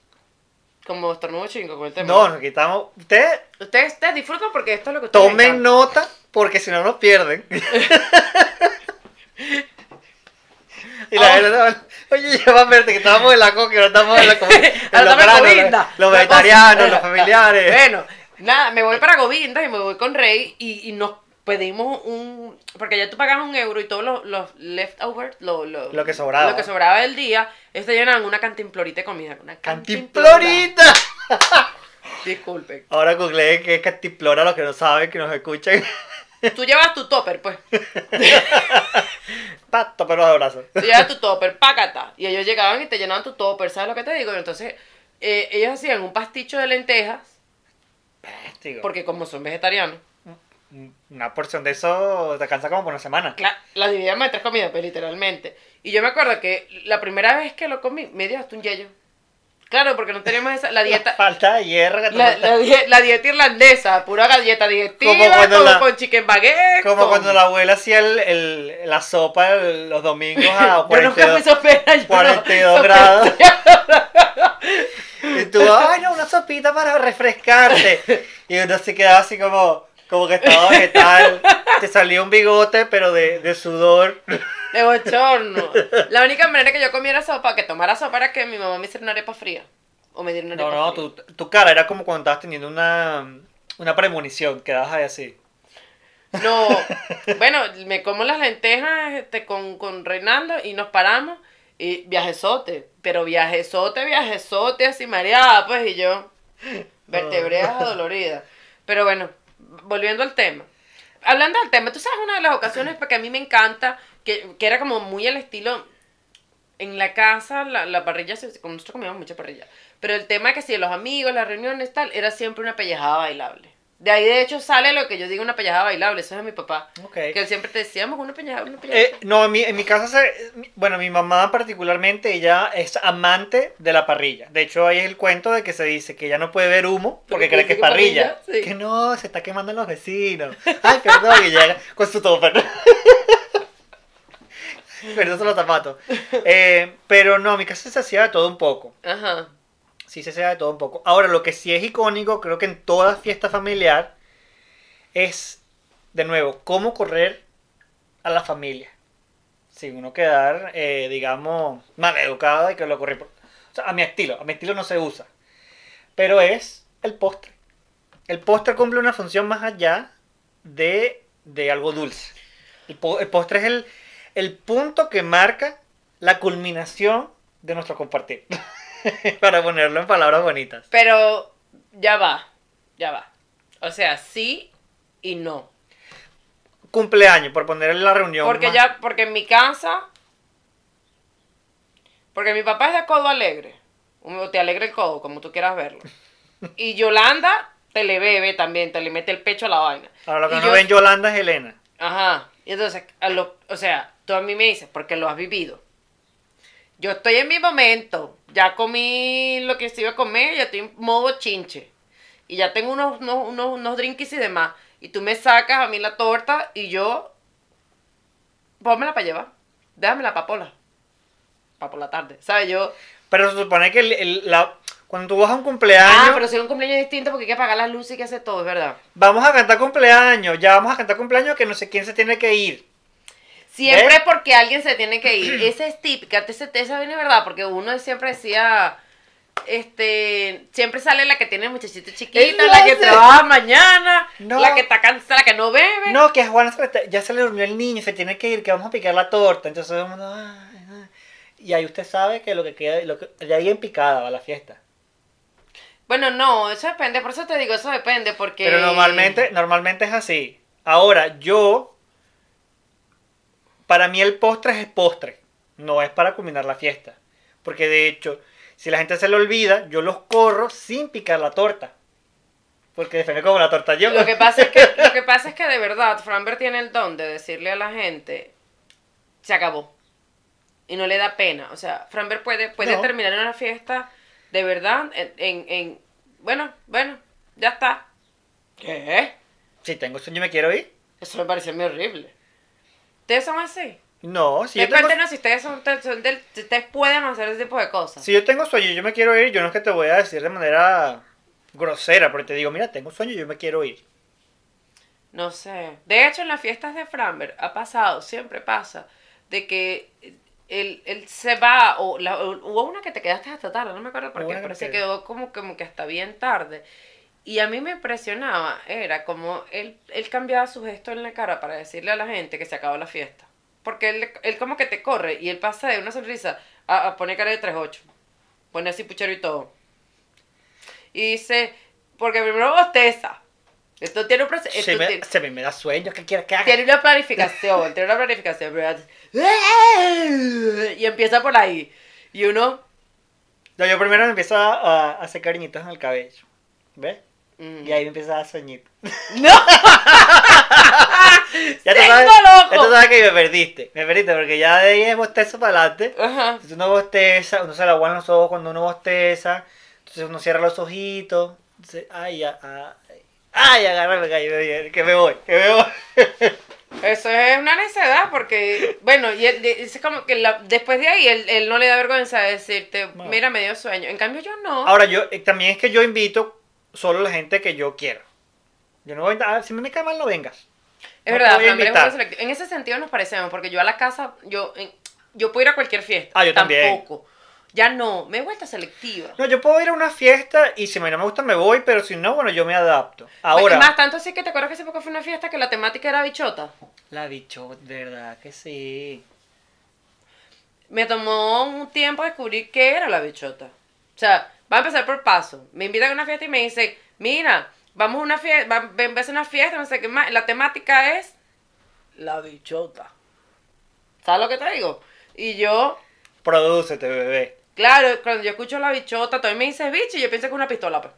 como estornudo chingo con el tema. No, nos quitamos. Ustedes Ustedes, ustedes disfrutan porque esto es lo que ustedes tomen nota, porque si no nos pierden. y la gente va- Oye, ya va a verte que estábamos en la coca, no estamos en la comida. los granos, los, vegetarianos, los familiares. Bueno, nada, me voy para Govinda y me voy con Rey y, y nos pedimos un... Porque ya tú pagabas un euro y todos los, los leftovers, lo, lo, Lo que sobraba. Lo que sobraba del día, ellos te llenaban una cantimplorita de comida. Una ¡Cantimplorita! Disculpen. Ahora googleen que es cantimplora, los que no saben, que nos escuchan. Tú llevas tu topper, pues. Pato, pero de brazos. Tú llevas tu topper, pácata. Y ellos llegaban y te llenaban tu topper, ¿sabes lo que te digo? Y entonces eh, ellos hacían un pasticho de lentejas, porque como son vegetarianos, Una porción de eso te alcanza como por una semana. Cla- la dividíamos en tres comidas, pues literalmente. Y yo me acuerdo que la primera vez que lo comí, me dio hasta un yello. Claro, porque no teníamos esa, la dieta, Falta de hierro. que la, la die- la dieta irlandesa, pura galleta digestiva, Como cuando con, la- con chicken baguette. Como con- cuando la abuela hacía el, el- la sopa el- los domingos a Yo nunca fui 42, sopera, yo no- 42 sopera. grados. Y tú, ay no, una sopita para refrescarte. Y uno se quedaba así como, como que estaba vegetal. Te salía un bigote, pero de, de sudor. De bochorno. La única manera que yo comiera sopa, que tomara sopa, era que mi mamá me hiciera una arepa fría. O me diera una arepa No, no, fría. tu, tu cara era como cuando estabas teniendo una, una premonición, quedabas ahí así. No, bueno, me como las lentejas este, con, con Reinaldo y nos paramos y viajezote, pero viajezote, viajezote, así mareada, pues, y yo, vertebreas adoloridas. Pero bueno, volviendo al tema. Hablando del tema, tú sabes una de las ocasiones porque a mí me encanta, que, que era como muy el estilo, en la casa, la, la parrilla, nosotros comíamos mucha parrilla, pero el tema que si los amigos, las reuniones, tal, era siempre una pellejada bailable. De ahí, de hecho, sale lo que yo digo, una pellejada bailable. Eso es de mi papá. Ok. Que él siempre te decíamos una pellejada, una pellejada. Eh, no, en mi, en mi casa, se, bueno, mi mamá particularmente, ella es amante de la parrilla. De hecho, ahí es el cuento de que se dice que ella no puede ver humo porque Porque cree que es parrilla. parrilla, sí. Que no, se está quemando en los vecinos. Ay, perdón, y llega con su topper. Perdón, son los zapatos. Eh, pero no, en mi casa se hacía de todo un poco. Ajá. Sí se hacía de todo un poco. Ahora, lo que sí es icónico, creo que en toda fiesta familiar, es, de nuevo, cómo correr a la familia. Sin uno quedar, eh, digamos, mal educado y que lo corrí por... O sea, a mi estilo, a mi estilo no se usa. Pero es el postre. El postre cumple una función más allá de, de algo dulce. El postre es el, el punto que marca la culminación de nuestro compartir. Para ponerlo en palabras bonitas. Pero ya va, ya va. O sea, sí y no. Cumpleaños, por poner en la reunión. Porque más- ya, porque en mi casa, porque mi papá es de codo alegre, o te alegra el codo, como tú quieras verlo. Y Yolanda te le bebe también, te le mete el pecho a la vaina. Ahora lo que Y no yo- ven Yolanda es Elena. Ajá. Y entonces, a lo, o sea, tú a mí me dices, porque lo has vivido. Yo estoy en mi momento. Ya comí lo que se iba a comer, ya estoy en modo chinche. Y ya tengo unos, unos, unos, unos drinks y demás. Y tú me sacas a mí la torta y yo. Pónmela para llevar. Déjamela para pola. Para por la tarde. ¿Sabes? Yo. Pero se supone que el- el- la, cuando tú vas a un cumpleaños, Ah, pero si es un cumpleaños distinto porque hay que apagar las luces y que hace todo, es verdad. vamos a cantar cumpleaños, ya vamos a cantar cumpleaños que no sé quién se tiene que ir. Siempre porque alguien se tiene que ir. Ese es típica, esa, esa viene verdad, porque uno siempre decía, este, siempre sale la que tiene el muchachito chiquito, la que trabaja mañana, No. la que está cansada, la que no bebe. No, que a Juana ya se le durmió el niño, se tiene que ir, que vamos a picar la torta. Entonces todo el mundo, "Ay, ay". Y ahí usted sabe que lo que queda, lo que, de ahí en picada va la fiesta. Bueno, no, eso depende, por eso te digo, eso depende, porque... Pero normalmente, normalmente es así. Ahora, yo, para mí el postre es postre, no es para culminar la fiesta. Porque de hecho, si la gente se le olvida, yo los corro sin picar la torta. Porque me como la torta yo. Lo que pasa es que, lo que, pasa es que de verdad, Franber tiene el don de decirle a la gente, se acabó. Y no le da pena. O sea, Franber puede, puede No. terminar una fiesta de verdad en, en, en- bueno, bueno, ya está. ¿Qué? Si tengo sueño me quiero ir. Eso me parece muy horrible. ¿Ustedes son así? No, si yo, tengo, Cuéntenos si ustedes son, son del- si ustedes pueden hacer ese tipo de cosas. si yo tengo sueño y yo me quiero ir, yo no es que te voy a decir de manera grosera, porque te digo, mira, tengo sueño y yo me quiero ir. No sé. De hecho, en las fiestas de Framber ha pasado, siempre pasa, de que él, él se va, o, la- hubo una que te quedaste hasta tarde, no me acuerdo por qué, pero se quedó como, como que hasta bien tarde. Y a mí me impresionaba, era como él, él cambiaba su gesto en la cara para decirle a la gente que se acabó la fiesta. Porque él, él como que te corre y él pasa de una sonrisa a, a poner cara de 3-8. Pone así puchero y todo. Y dice, porque primero bosteza. Esto tiene un proceso. Se me, se me, me da sueño, ¿qué quieres que haga? Tiene una planificación, tiene una planificación. Y empieza por ahí. Y uno. No, yo primero me empiezo a, a hacer cariñitos en el cabello. ¿Ves? Mm, Y ahí me empieza a sueñito. ¡No! Ya te, ¡Tengo sabes, loco! ya tú sabes que me perdiste. Me perdiste porque ya de ahí es bostezo para adelante. Ajá. Entonces uno bosteza, uno se le aguan los ojos cuando uno bosteza. Entonces uno cierra los ojitos. Entonces, ay, ay, ay, el gallo, que me voy, que me voy. Eso es una necedad porque, bueno, y él- es como que la- después de ahí él, él no le da vergüenza de decirte, mira, me dio sueño. En cambio yo no. Ahora, yo eh, también es que yo invito solo la gente que yo quiero. Yo no voy a, si me cae mal, no vengas. es no verdad, es. En ese sentido nos parecemos porque yo a la casa, yo, yo puedo ir a cualquier fiesta. Ah, yo también. Tampoco. Ya no, me he vuelto selectiva. No, yo puedo ir a una fiesta y si no me gusta me voy, pero si no, bueno, yo me adapto. Ahora, y más tanto así que te acuerdas que hace poco fue una fiesta que la temática era bichota. la bicho, de verdad que sí. Me tomó un tiempo descubrir qué era la bichota. O sea, va a empezar por paso. Me invitan a una fiesta y me dicen, mira, vamos a una fiesta, va, ven, ves a una fiesta, no sé qué más. La temática es la bichota. ¿Sabes lo que te digo? Y yo, Prodúcete, bebé. claro, cuando yo escucho la bichota, todavía me dice bicho y yo pienso que es una pistola. Pues.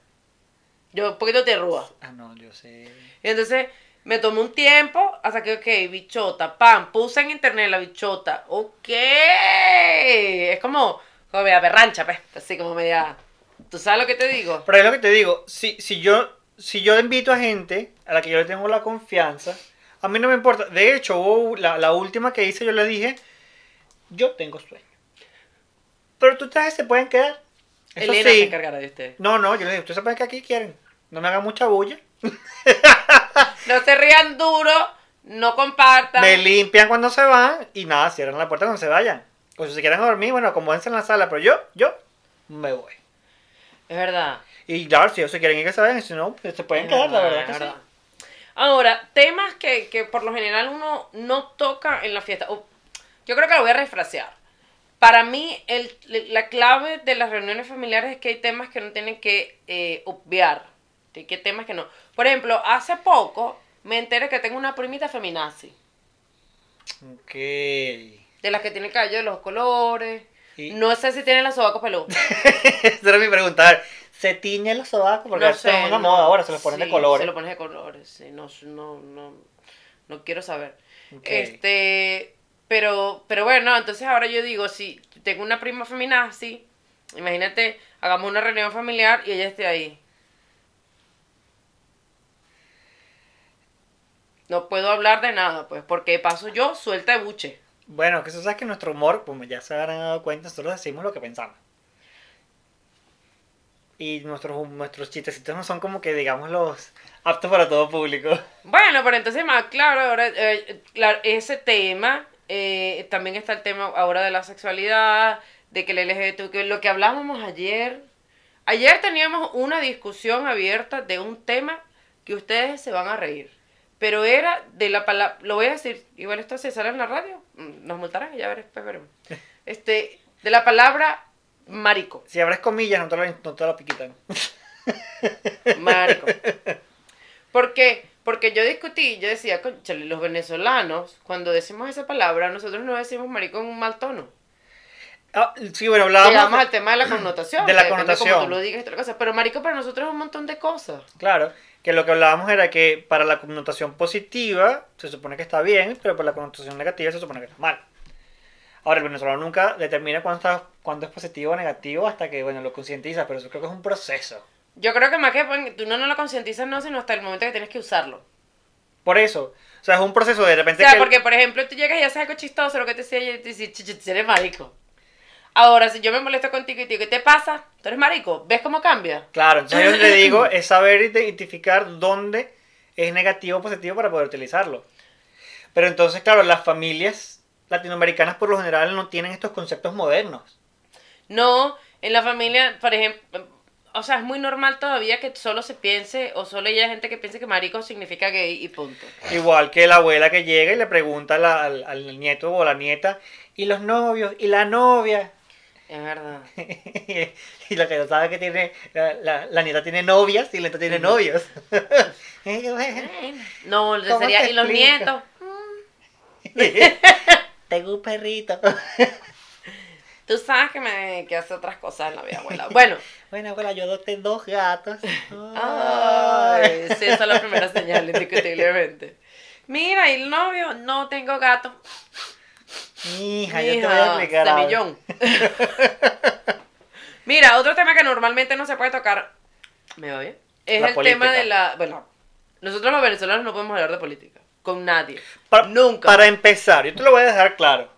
Yo un poquito te rúa. Ah, no, yo sé. Y entonces me tomó un tiempo hasta que, ok, bichota, pam, puse en internet la bichota, ok. Es como, como media berrancha, pues, así como media... ¿Tú sabes lo que te digo? Pero es lo que te digo, si, si yo si yo invito a gente a la que yo le tengo la confianza, a mí no me importa. De hecho, la, la última que hice, yo le dije, yo tengo sueño. Pero tú trajes se pueden quedar. Eso Elena se encargará de usted. No, no, yo le dije, ustedes pueden quedar aquí quieren. No me hagan mucha bulla. No se rían duro, no compartan. Me limpian cuando se van y nada, cierran la puerta cuando se vayan. O si se quieren dormir, bueno, acomódense en la sala, pero yo, yo me voy. Es verdad. Y claro, si ellos se quieren ir que se vayan, si no, pues se pueden Es quedar, la verdad es que sí. Ahora, temas que, que por lo general uno no toca en la fiesta. O, yo creo que lo voy a refrasear. Para mí, el, la clave de las reuniones familiares es que hay temas que no tienen que eh, obviar. Que hay temas que no. Por ejemplo, hace poco me enteré que tengo una primita feminazi. Ok. De las que tiene cabello de los colores. Y- No sé si tiene los sobacos peludos. Esa era mi pregunta. A ver, ¿se tiñen los sobacos? Porque no una no. moda ahora, se los ponen de colores. Se los ponen de colores, sí, no, no, no, no quiero saber. Este, pero, pero bueno, entonces ahora yo digo, si tengo una prima feminazi, imagínate, hagamos una reunión familiar y ella esté ahí. No puedo hablar de nada, pues, porque paso yo suelta de buche. Bueno, que eso sabes que nuestro humor, como ya se habrán dado cuenta, nosotros decimos lo que pensamos. Y nuestros, nuestros chistecitos no son como que, digamos, los aptos para todo público. Bueno, pero entonces más claro, ahora eh, claro, ese tema, eh, también está el tema ahora de la sexualidad, de que el LGBT, que lo que hablábamos ayer, Ayer teníamos una discusión abierta de un tema que ustedes se van a reír. Pero era de la palabra, lo voy a decir, igual esto se sale en la radio, nos multarán y ya veré, después veremos. Este, de la palabra marico. Si abres comillas, no te la, no te la piquitan. Marico. ¿Por qué? Porque yo discutí, yo decía, "Cónchale, los venezolanos, cuando decimos esa palabra, nosotros no decimos marico en un mal tono. Ah, sí, bueno, hablábamos. Llegamos al tema de la connotación. de la connotación. Como tú lo digas cosa. Pero marico para nosotros es un montón de cosas. Claro, que lo que hablábamos era que para la connotación positiva se supone que está bien, pero para la connotación negativa se supone que está mal. Ahora, el venezolano nunca determina cuándo, es positivo o negativo hasta que, bueno, lo concientiza, pero eso creo que es un proceso. Yo creo que más que pues, tú no, no lo concientizas, no, sino hasta el momento que tienes que usarlo. Por eso, o sea, es un proceso de O repente sea, que... porque por ejemplo tú llegas y haces algo chistoso, lo que te decía y te dice, "Ch, ch, eres marico. Ahora, si yo me molesto contigo y te digo, ¿qué te pasa? Tú eres marico. ¿Ves cómo cambia? Claro, entonces yo le digo es saber identificar dónde es negativo o positivo para poder utilizarlo. Pero entonces, claro, las familias latinoamericanas por lo general no tienen estos conceptos modernos. No, en la familia, por ejemplo, o sea, es muy normal todavía que solo se piense, o solo haya gente que piense que marico significa gay y punto. Igual que la abuela que llega y le pregunta la- al, al nieto o la nieta, ¿y los novios? ¿Y la novia? Es verdad. y lo que no sabe es que tiene, la, la- la nieta tiene novias y la nieta tiene novios. No, ¿Cómo sería, y los nietos. Tengo un perrito. Tú sabes que me que hace otras cosas en la vida, abuela. Bueno, Bueno, abuela, yo adopté dos gatos. ay, sí, esa es la primera señal, indiscutiblemente. Mira, ¿y el novio? No tengo gato. Hija, yo te voy a explicar. algo. semillón. Mira, otro tema que normalmente no se puede tocar, ¿me va bien? Es La el política. tema de la... Bueno, nosotros los venezolanos no podemos hablar de política. Con nadie. Nunca. Para empezar, yo te lo voy a dejar claro.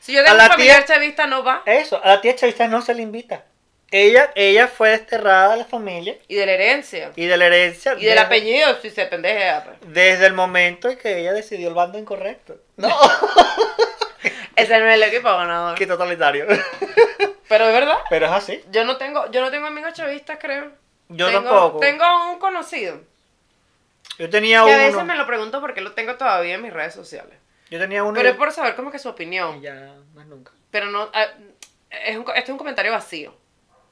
Si yo tengo a un la familiar tía- chavista, no va. Eso, a la tía Chavista no se le invita. Ella, ella fue desterrada de la familia Y de la herencia. y de la herencia. Y del desde- apellido, si se pendejea. pues. Desde el momento en que ella decidió el bando incorrecto. No, Ese no es el equipo ganador. qué totalitario. Pero es verdad. Pero es así. Yo no tengo, yo no tengo amigos chavistas, creo. Yo Tengo- tampoco. Tengo un conocido. Yo tenía Que a uno. veces me lo pregunto porque lo tengo todavía en mis redes sociales. Yo tenía uno. Pero y- es por saber como que su y opinión. ya, más nunca. Pero no. ah, es un, este es un comentario vacío.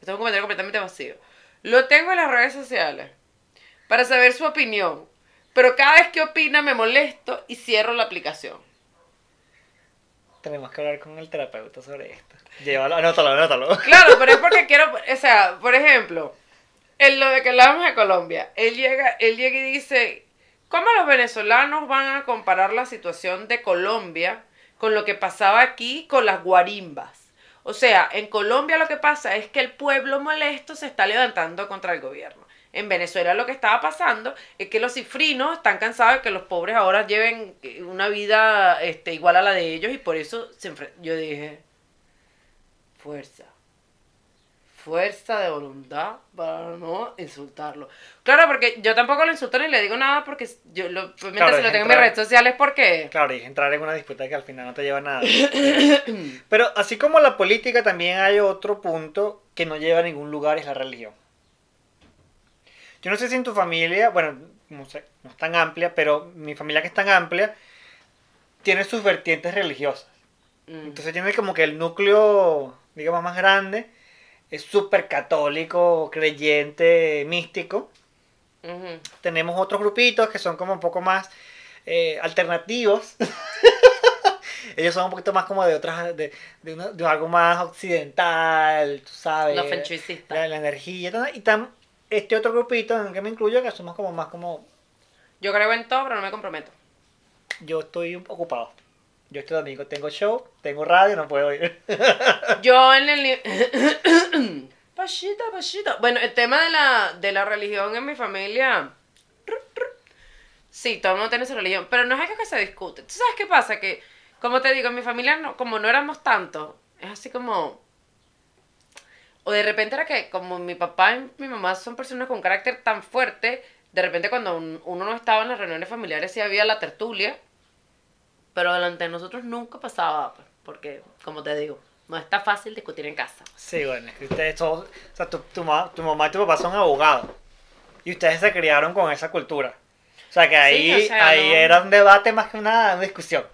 Este es un comentario completamente vacío. Lo tengo en las redes sociales para saber su opinión. Pero cada vez que opina me molesto y cierro la aplicación. Tenemos que hablar con el terapeuta sobre esto. Llévalo, anótalo, anótalo. Claro, pero es porque quiero. O sea, por ejemplo, en lo de que hablábamos de Colombia, él llega, él llega y dice: ¿Cómo los venezolanos van a comparar la situación de Colombia con lo que pasaba aquí con las guarimbas? O sea, en Colombia lo que pasa es que el pueblo molesto se está levantando contra el gobierno. En Venezuela lo que estaba pasando es que los cifrinos están cansados de que los pobres ahora lleven una vida este, igual a la de ellos y por eso se yo dije, fuerza. Fuerza de voluntad para no insultarlo. Claro, porque yo tampoco lo insulto ni le digo nada porque yo lo, obviamente Claro, si lo tengo en mis redes sociales porque... Claro, y es entrar en una disputa que al final no te lleva a nada. Pero así como la política, también hay otro punto que no lleva a ningún lugar, es la religión. Yo no sé si en tu familia, bueno, no sé, no es tan amplia, pero mi familia que es tan amplia, tiene sus vertientes religiosas. Mm. Entonces tiene como que el núcleo, digamos, más grande, es súper católico, creyente, místico. Ujú. Tenemos otros grupitos que son como un poco más eh, alternativos. Ellos son un poquito más como de otras, de, de, una- de algo más occidental, tú sabes. Los. La, la energía y. Este otro grupito en el que me incluyo, que somos como más como, Yo creo en todo, pero no me comprometo. yo estoy ocupado. Yo este domingo tengo show, tengo radio, no puedo ir. Yo en el... Pachita, pachita. Bueno, el tema de la, de la religión en mi familia... Sí, todo el mundo tiene su religión, pero no es algo que se discute. ¿Tú sabes qué pasa? Que, como te digo, en mi familia, no, como no éramos tanto, es así como... O de repente era que como mi papá y mi mamá son personas con carácter tan fuerte, de repente cuando un- uno no estaba en las reuniones familiares sí había la tertulia, pero delante de nosotros nunca pasaba, pues, porque, como te digo, No está fácil discutir en casa. Sí, bueno, es que ustedes todos, o sea, tu, tu, ma- tu mamá y tu papá son abogados. Y ustedes se criaron con esa cultura. O sea, que ahí, o sea, ahí no- era un debate más que una, una discusión.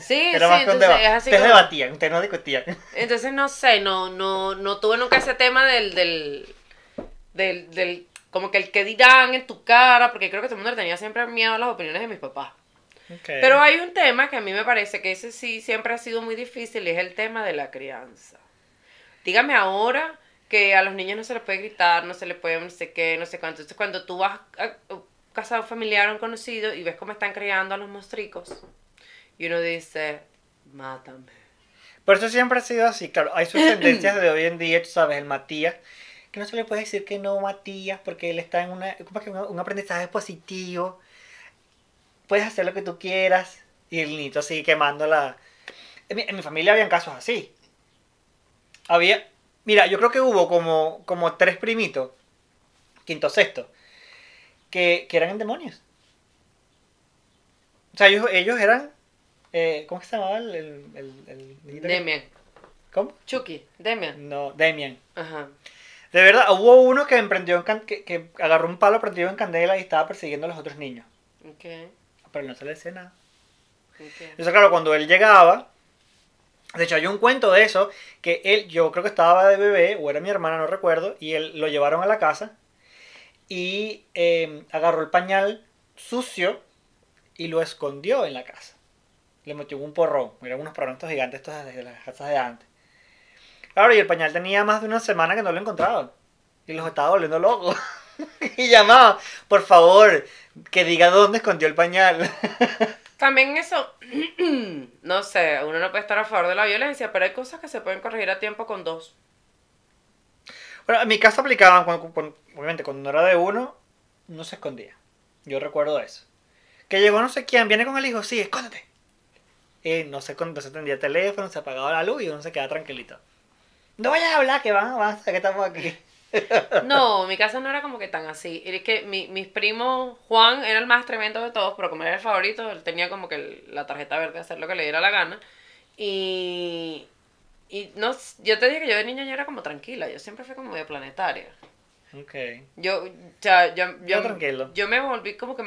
Sí, Era sí, más entonces es así como- debatían, ustedes no discutían. Entonces no sé, no, no, no tuve nunca ese tema del, del, del, del, como que el que dirán en tu cara, porque creo que todo el mundo le tenía siempre miedo a las opiniones de mis papás. Pero hay un tema que a mí me parece que ese sí siempre ha sido muy difícil y es el tema de la crianza. Dígame ahora que a los niños no se les puede gritar, no se les puede no sé qué, no sé cuánto. Entonces cuando tú vas a a casa de un familiar o un conocido y ves cómo están criando a los mostricos y uno dice, mátame. Por eso siempre ha sido así, claro. Hay sus tendencias de hoy en día, tú sabes, el Matías. Que no se le puede decir que no, Matías, porque él está en una, como que un, aprendizaje positivo. Puedes hacer lo que tú quieras. Y el niñito sigue quemando la... En mi, en mi familia habían casos así. Había... Mira, yo creo que hubo como, como tres primitos, quinto, sexto, que, que eran demonios. O sea, ellos, ellos eran... eh, ¿Cómo que se llamaba el, el, el- Demian. ¿Cómo? Chucky, Demian. No, Damien. Ajá. De verdad, hubo uno que emprendió en can- que, que agarró un palo prendido en candela y estaba persiguiendo a los otros niños. Ok, Pero no se le decía nada. ok. Entonces, claro, cuando él llegaba, de hecho hay un cuento de eso, que él, yo creo que estaba de bebé, o era mi hermana, no recuerdo, y él lo llevaron a la casa y eh, agarró el pañal sucio y lo escondió en la casa. Le metió un porrón, eran unos porrones estos gigantes estos de las casas de antes. Claro, y el pañal tenía más de una semana que no lo encontraban. Y los estaba volviendo locos. y llamaba, por favor, que diga dónde escondió el pañal. También eso, no sé, uno no puede estar a favor de la violencia, pero hay cosas que se pueden corregir a tiempo con dos. Bueno, en mi casa aplicaban, cuando- obviamente cuando no era de uno, no se escondía. Yo recuerdo eso. Que llegó no sé quién, viene con el hijo, sí, escóndete. Y no sé cuándo se tendía el teléfono, se apagaba la luz y uno se quedaba tranquilito. No vayas a hablar, que van, van que estamos aquí. No, mi casa no era como que tan así. Es que mi, mis primos, Juan era el más tremendo de todos, pero como era el favorito, él tenía como que el- la tarjeta verde de hacer lo que le diera la gana. Y, y no, yo te dije que yo de niña yo era como tranquila, yo siempre fui como de planetaria. Ok. Yo, o sea, yo, yo, Yo tranquilo. yo me volví como que,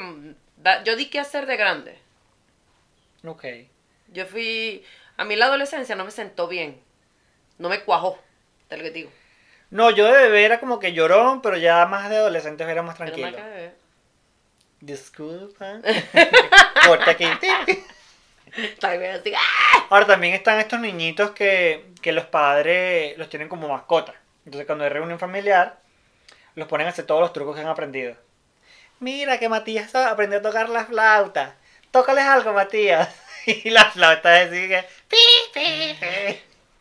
yo di que hacer de grande. Ok. Yo fui, a mí la adolescencia no me sentó bien, no me cuajó, te lo que digo. No, yo de bebé era como que llorón, pero ya más de adolescentes era más Pero tranquilo. que ver. Disculpa. Corta aquí. ¡ah! Ahora también están estos niñitos que, que los padres los tienen como mascota. Entonces cuando hay reunión familiar, los ponen a hacer todos los trucos que han aprendido. Mira que Matías aprendió a tocar la flauta. Tócales algo, Matías. Y la flauta es así que...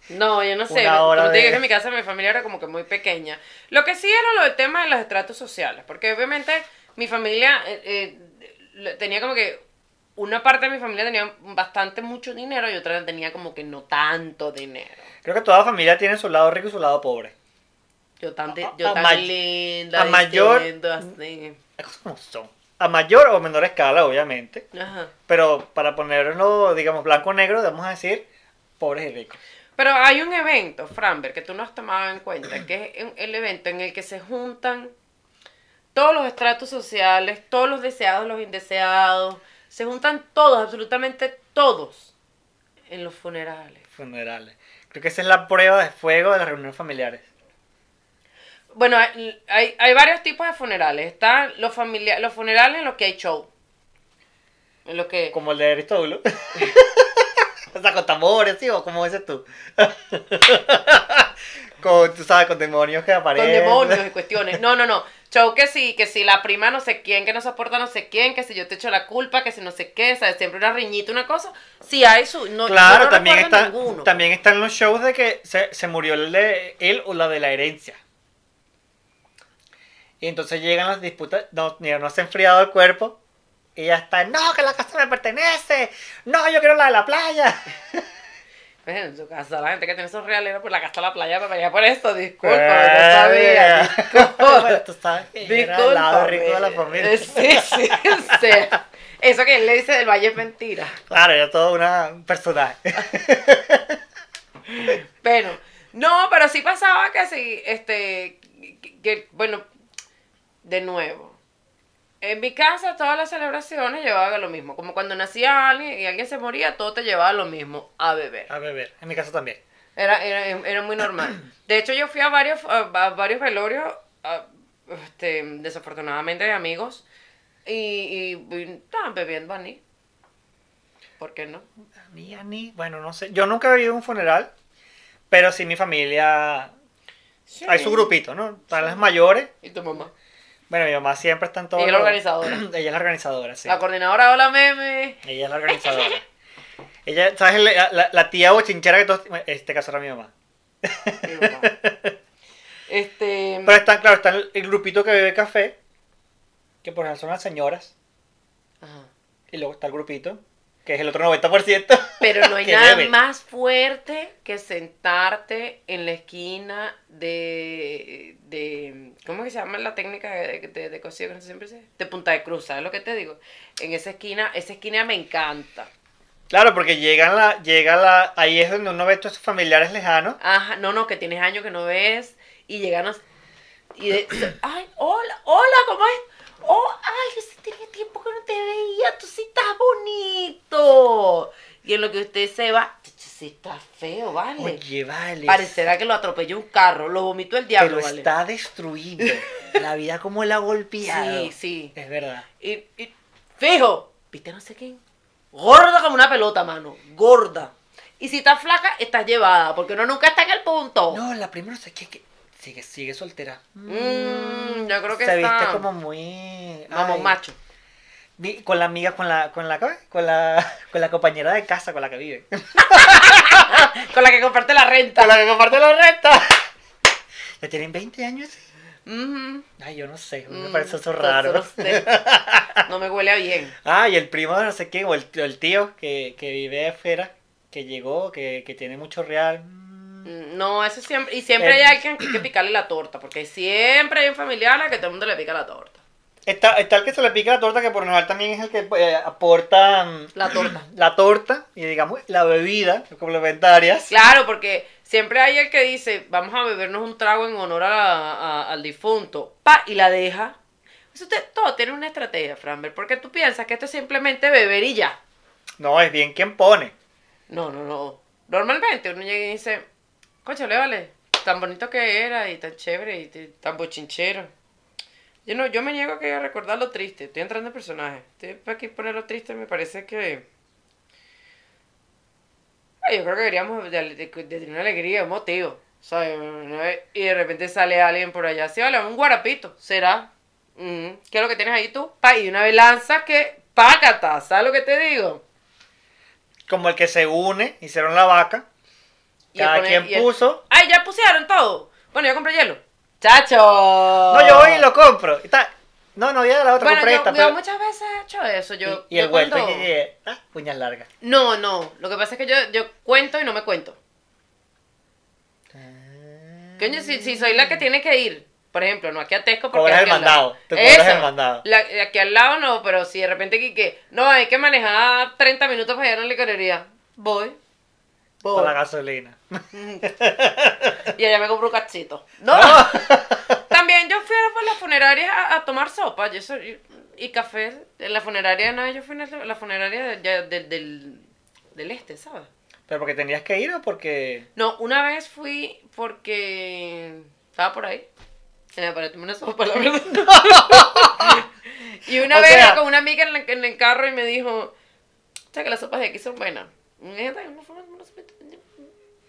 No, yo no sé. Como te digo que mi casa, mi familia era como que muy pequeña. Lo que sí era lo del tema de los estratos sociales, porque obviamente mi familia eh, eh, tenía como que una parte de mi familia tenía bastante mucho dinero y otra tenía como que no tanto dinero. Creo que toda familia tiene su lado rico y su lado pobre. Yo tan, de- A- yo a tan ma- linda, a mayor- así. Son. A mayor o menor escala, obviamente. Ajá. Pero para ponerlo, digamos, blanco o negro, vamos a decir pobres y ricos. Pero hay un evento, Framber, que tú no has tomado en cuenta, que es el evento en el que se juntan todos los estratos sociales, todos los deseados, los indeseados, se juntan todos, absolutamente todos, en los funerales. Funerales. Creo que esa es la prueba de fuego de las reuniones familiares. Bueno, hay, hay, varios tipos de funerales. Están los, familia los funerales en los que hay show. En los que... Como el de Aristóbulo. o sea, con tambores, ¿sí? O como dices tú. con, tú sabes, con demonios que Con aparecen. demonios y cuestiones. No, no, no. Show que sí, que si la prima no sé quién, que no soporta no sé quién, que si yo te echo la culpa, que si no sé qué, ¿sabes? Siempre una riñita, una cosa. Sí hay su... No, Claro, no también, está, también están los shows de que se, se murió el de él o la de la herencia. Y entonces llegan las disputas, no, no se ha enfriado el cuerpo. Y ya está, no, que la casa me pertenece. No, yo quiero la de la playa. Pues en su casa, la gente que tiene esos realeros, pues la casa a la playa me venía por esto, disculpa, no sabía. Eh, bueno, tú sabes que yo era el lado Disculpa. rico de la familia. Sí, sí, o sea, Eso que él le dice del valle es mentira. Claro, era todo una, un personaje. Bueno, no, pero sí pasaba que sí, este, que, que, bueno, de nuevo. En mi casa todas las celebraciones llevaban lo mismo. Como cuando nacía alguien y alguien se moría, todo te llevaba lo mismo, a beber. A beber. En mi casa también. Era, era, era muy normal. De hecho, yo fui a varios, a, a varios velorios, a- este, desafortunadamente de amigos, y, y, y estaban bebiendo aní. ¿Por qué no? Ni, ni, bueno, no sé. Yo nunca he vivido un funeral, pero sí mi familia. Hay su grupito, ¿no? Están las mayores. ¿Y tu mamá? Bueno, mi mamá siempre está en todo. Ella es la organizadora. Ella es la organizadora, sí. La coordinadora, hola meme. Ella es la organizadora. Ella, ¿sabes? La, la- la tía bochinchera que todos. Este caso era mi mamá. Mi mamá. Este. Pero están, claro, está el, el grupito que bebe café, que por ejemplo son las señoras, Ajá. y luego está el grupito, que es el otro 90%. Pero no hay nada más fuerte que sentarte en la esquina de, de ¿cómo que se llama la técnica de, de, de cocido que no sé siempre se De Punta de Cruz, ¿sabes lo que te digo? En esa esquina, esa esquina me encanta. Claro, porque llegan la, llega la, ahí es donde uno ve a todos sus familiares lejanos. Ajá, no, no, que tienes años que no ves y llegan a- y de, ay, hola, hola, ¿cómo es? Oh, ay, yo sí tenía tiempo que no te veía, tú sí estás bonito. Y en lo que usted se va, "Chicho, sí está feo, vale. Oye, vale. Parecerá que lo atropelló un carro, lo vomitó el diablo, pero vale. está destruido. La vida como la ha golpeado. Sí, sí. Es verdad. Y, y fijo, ¿viste no sé quién? Gorda como una pelota, mano. Gorda. Y si estás flaca, estás llevada, porque uno nunca está en el punto. No, la primera sé que, que sigue, sigue soltera. Mm, yo creo que Se está... viste como muy. Vamos, macho. Con la amiga, con la, con la, con la, con la compañera de casa con la que vive. Con la que comparte la renta. Con la que comparte la renta. ¿Ya tienen 20 años? Ujú. Ay, yo no sé, me Mm, parece eso raro. No me huele a bien. Ah, y el primo de no sé quién, o el, el tío que, que vive afuera, que llegó, que, que tiene mucho real. Mm, No, eso siempre. Y siempre Eh. hay alguien que que picarle la torta, porque siempre hay un familiar a que todo el mundo le pica la torta. Está, está el que se le pica la torta, que por lo general también es el que eh, aporta mm, La torta. la torta y digamos la bebida complementarias. Claro, porque siempre hay el que dice, vamos a bebernos un trago en honor a la- a- al difunto. Pa, y la deja. Eso te- todo tiene una estrategia, Franber, porque tú piensas que esto es simplemente beber y ya. No, es bien quien pone. No, no, no. Normalmente uno llega y dice, coche, le vale, tan bonito que era y tan chévere y tan bochinchero. Yo no, yo me niego que a recordar lo triste. Estoy entrando en personaje. Estoy para aquí poner lo triste, me parece que. Yo creo que deberíamos de, de- una alegría, un motivo. ¿sabes? Y de repente sale alguien por allá. Sí, vale, un guarapito. ¿Será? Ujú. ¿Qué es lo que tienes ahí tú? Y una velanza que. Pácata, ¿sabes lo que te digo? Como el que se une, hicieron la vaca. Y Cada pone- quien y el- puso. ¡Ay, ya pusieron todo! Bueno, yo compré hielo. ¡Chacho! No, yo voy y lo compro. Y está- No, no, ya la otra Bueno, compré yo, esta. yo pero- muchas veces he hecho eso. Yo, y, y yo el vuelto cuando- que llegue, ah, uñas largas. No, no. Lo que pasa es que yo, yo cuento y no me cuento. Coño, si, si soy la que tiene que ir, por ejemplo, no aquí a Tesco porque Cobras el mandado, tú cobras el mandado. La- aquí al lado no, pero si de repente que, que no, hay que manejar 30 minutos para ir a la licorería. Voy. Por la gasolina. Y allá me compro un cachito. No. También yo fui a la funeraria a, a tomar sopa yo soy- y café. En la funeraria, no, yo fui a la funeraria de- del, del, del este, ¿sabes? ¿Pero porque tenías que ir o porque.? No, una vez fui porque estaba por ahí. Se me apareció una sopa, la verdad. y una O vez sea- con una amiga en, la- en el carro y me dijo, o sea que las sopas de aquí son buenas.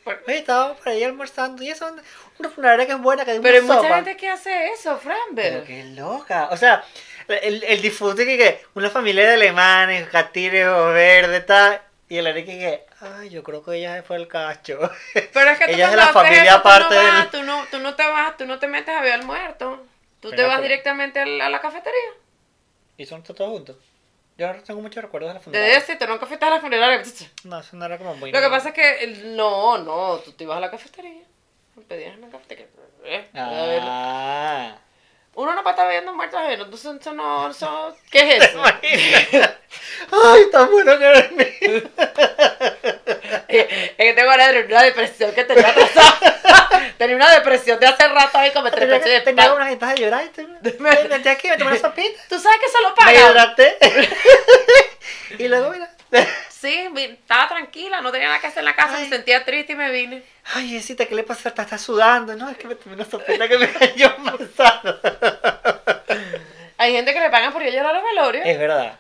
Por- Oye, estábamos por ahí almorzando y eso, una funeraria que es buena, que es Pero hay una mucha sopa. gente que hace eso, Pero Framber. qué loca. O sea, el, el disfrute que, que una familia de alemanes, catires o verde, tal. Y el Enrique que, ay, yo creo que ella se fue el cacho. Pero es que tú Ella es la familia eso, tú aparte no del- vas, tú, no, tú no te vas, tú no te metes a ver al muerto. Tú te Venga, vas pero- directamente a la, a la cafetería. y son todos juntos. Yo no tengo muchos recuerdos de la funeraria. ese, te nunca fuiste a la funeraria. No, eso no era como muy. Lo que pasa es que, no, no, tú te ibas a la cafetería. Pedías en la cafetería. Eh. Ah. Uno no estar viendo muertos ajenos, entonces eso no, eso, ¿qué es eso? Ay, tan bueno que mío. es que tengo una, una depresión que tenía atrasada. tenía una depresión de hace rato ahí como tres Tenía, meses de tenía unas ganas de llorar. y te- Me metí aquí, me tomé una sopita. ¿Tú sabes que se lo Me hidraté. y luego, mira. Sí, estaba tranquila, no tenía nada que hacer en la casa, Ay. me sentía triste y me vine. Ay, Esita, ¿qué le pasa? Está, está sudando. No, es que me tomé una sopita que me cayó manzana. Hay gente que le pagan por ir a llorar a los velorios. Es verdad.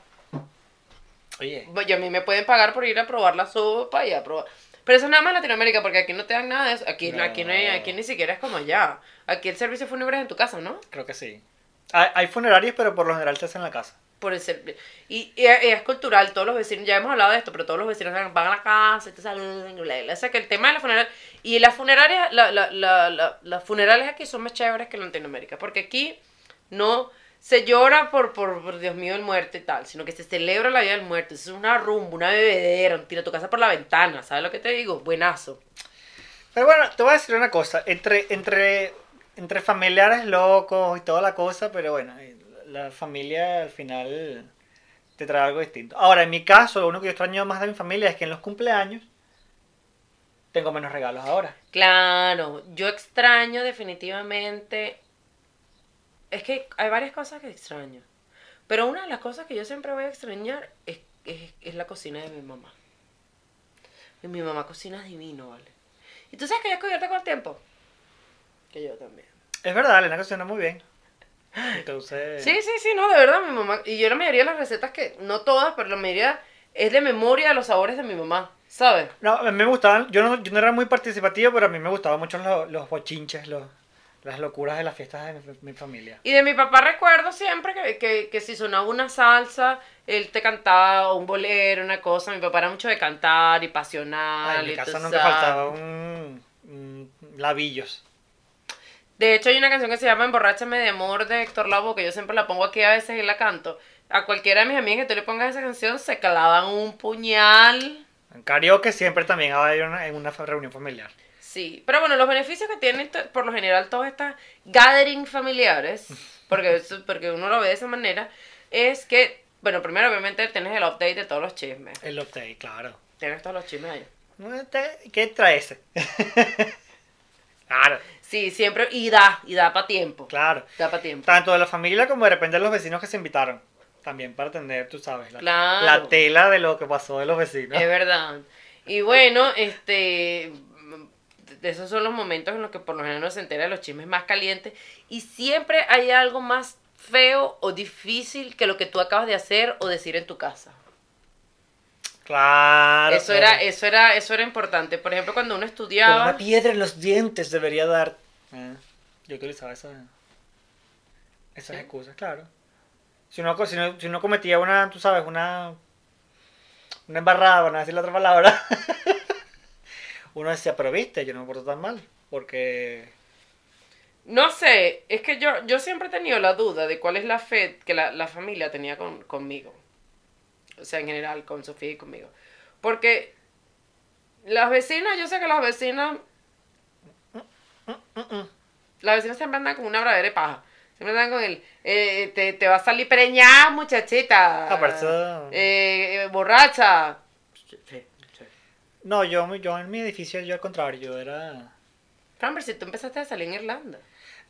Oye. Pues, Yo a mí me pueden pagar por ir a probar la sopa y a probar. Pero eso es nada más en Latinoamérica, porque aquí no te dan nada de eso. Aquí, No. aquí, no hay- aquí ni siquiera es como allá. Aquí el servicio fúnebre es en tu casa, ¿no? Creo que sí. Hay, hay funerarios, pero por lo general se hace en la casa. Por el y, y es, y cultural, todos los vecinos, ya hemos hablado de esto, pero todos los vecinos van a la casa y te saludan. bla, bla. O sea que el tema de la funeraria. Y las funerarias, la, la, la- las funerales aquí son más chéveres que en Latinoamérica, porque aquí no se llora por, por, por Dios mío el muerto y tal, sino que se celebra la vida del muerto. Es una rumba, una bebedera, un tira tu casa por la ventana, ¿sabes lo que te digo? Buenazo. Pero bueno, te voy a decir una cosa. Entre, entre, entre familiares locos y toda la cosa, pero bueno, eh, la familia al final te trae algo distinto. Ahora, en mi caso, lo único que yo extraño más de mi familia es que en los cumpleaños tengo menos regalos ahora. Claro, yo extraño definitivamente. Es que hay varias cosas que extraño. Pero una de las cosas que yo siempre voy a extrañar es, es, es la cocina de mi mamá. Y mi mamá cocina divino, ¿vale? ¿Y tú sabes que ella cubierta con el tiempo? Que yo también. Es verdad, Elena cocina muy bien. Entonces... Sí, sí, sí, no, de verdad, mi mamá. Y yo la mayoría de las recetas que, no todas, pero la mayoría es de memoria de los sabores de mi mamá, ¿sabes? No, a mí me gustaban, yo no, yo no era muy participativo, pero a mí me gustaban mucho los, los bochinches, los, las locuras de las fiestas de mi, mi familia. Y de mi papá recuerdo siempre que, que, que si sonaba una salsa, él te cantaba o un bolero, una cosa. Mi papá era mucho de cantar y pasional. Ay, en mi casa nunca sabes. faltaba un, un labillos. De hecho, hay una canción que se llama Emborráchame de amor de Héctor Lavoe, que yo siempre la pongo aquí a veces y la canto. A cualquiera de mis amigas que tú le pongas esa canción, se clavan un puñal. En karaoke siempre también una, en una reunión familiar. Sí, pero bueno, los beneficios que tienen por lo general todas estas gathering familiares, porque, porque uno lo ve de esa manera, es que, bueno, primero obviamente tienes el update de todos los chismes. El update, claro. Tienes todos los chismes ahí. ¿Qué trae ese? claro, Sí, siempre, y da, y da para tiempo. claro. Da para tiempo. Tanto de la familia como de repente de los vecinos que se invitaron. También para tener, tú sabes, la, Claro. la tela de lo que pasó de los vecinos. Es verdad. Y bueno, este. Esos son los momentos en los que por lo general uno se entera de los chismes más calientes. Y siempre hay algo más feo o difícil que lo que tú acabas de hacer o decir en tu casa. Claro. eso claro. era, eso era, eso era importante. Por ejemplo, cuando uno Con estudiaba. una piedra en los dientes debería dar. Ah, yo utilizaba esa, esas ¿Sí? excusas, claro. Si uno, si, uno, si uno cometía una, tú sabes, una. Una embarrada, van a decir la otra palabra. uno decía, pero viste, yo no me porto tan mal. Porque. No sé, es que yo, yo siempre he tenido la duda de cuál es la fe que la, la familia tenía con, conmigo. O sea, en general, con Sofía y conmigo. Porque las vecinas, yo sé que las vecinas, las vecinas siempre andan con una bradera de paja. Siempre andan con el, eh, te, te va a salir preñada, muchachita. Ah, Eh, eh, borracha. Sí. No, yo, yo en mi edificio, yo al contrario, yo era. Fran, pero si tú empezaste a salir en Irlanda.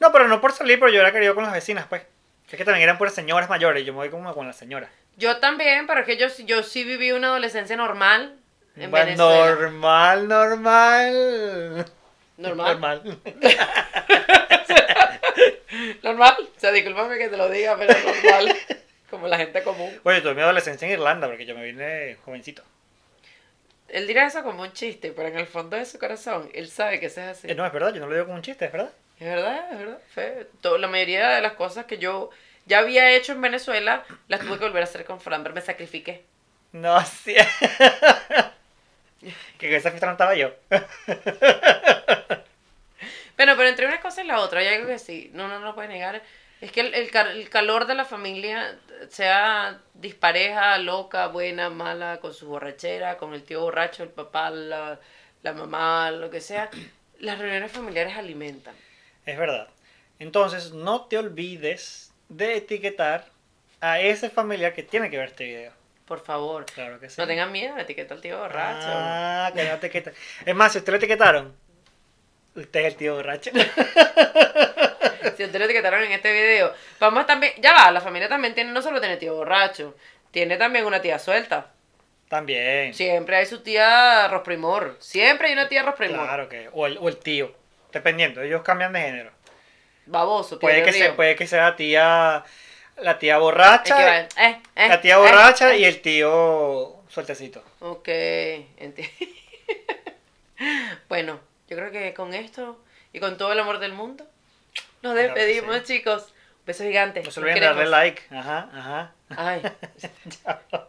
No, pero no por salir, pero yo era querido con las vecinas, pues. Es que también eran puras señoras mayores, yo me voy como con las señoras. Yo también, pero es que yo, yo sí viví una adolescencia normal en Bueno, Venezuela. normal, normal. Normal. Normal. Normal. O sea, discúlpame que te lo diga, pero normal. Como la gente común. Bueno, tuve mi adolescencia en Irlanda porque yo me vine jovencito. Él dirá eso como un chiste, pero en el fondo de su corazón, él sabe que eso es así. Eh, no, es verdad, yo no lo digo como un chiste, es verdad. Es verdad, es verdad. Fue- to- la mayoría de las cosas que yo ya había hecho en Venezuela, las tuve que volver a hacer con Fran, pero me sacrifiqué. No, sí. que en esa fiesta no estaba yo. Bueno, pero entre una cosa y la otra, hay algo que sí, no, no, no lo puede negar. Es que el, el cal- el calor de la familia, sea dispareja, loca, buena, mala, con su borrachera, con el tío borracho, el papá, la, la mamá, lo que sea, las reuniones familiares alimentan. Es verdad. Entonces, no te olvides de etiquetar a ese familiar que tiene que ver este video. Por favor. Claro que sí. No tengan miedo, etiqueta al tío borracho. Ah, que no te etiqueta. Es más, si usted lo etiquetaron, usted es el tío borracho. Si ustedes lo etiquetaron en este video. Vamos también. Ya va, la familia también tiene, no solo tiene tío borracho, tiene también una tía suelta. También. Siempre hay su tía Rosprimor. Siempre hay una tía Rosprimor. Claro que. O el, o el tío. Dependiendo, ellos cambian de género. Baboso, tío Puede de que, río. se, puede que sea la tía. La tía Es borracha. que eh, eh, la tía borracha eh. y el tío sueltecito. Ok, enti- bueno, yo creo que con esto y con todo el amor del mundo, nos Claro despedimos, sí. chicos. Un beso gigante. No se olviden de darle like. Ajá, ajá. Ay. Chao.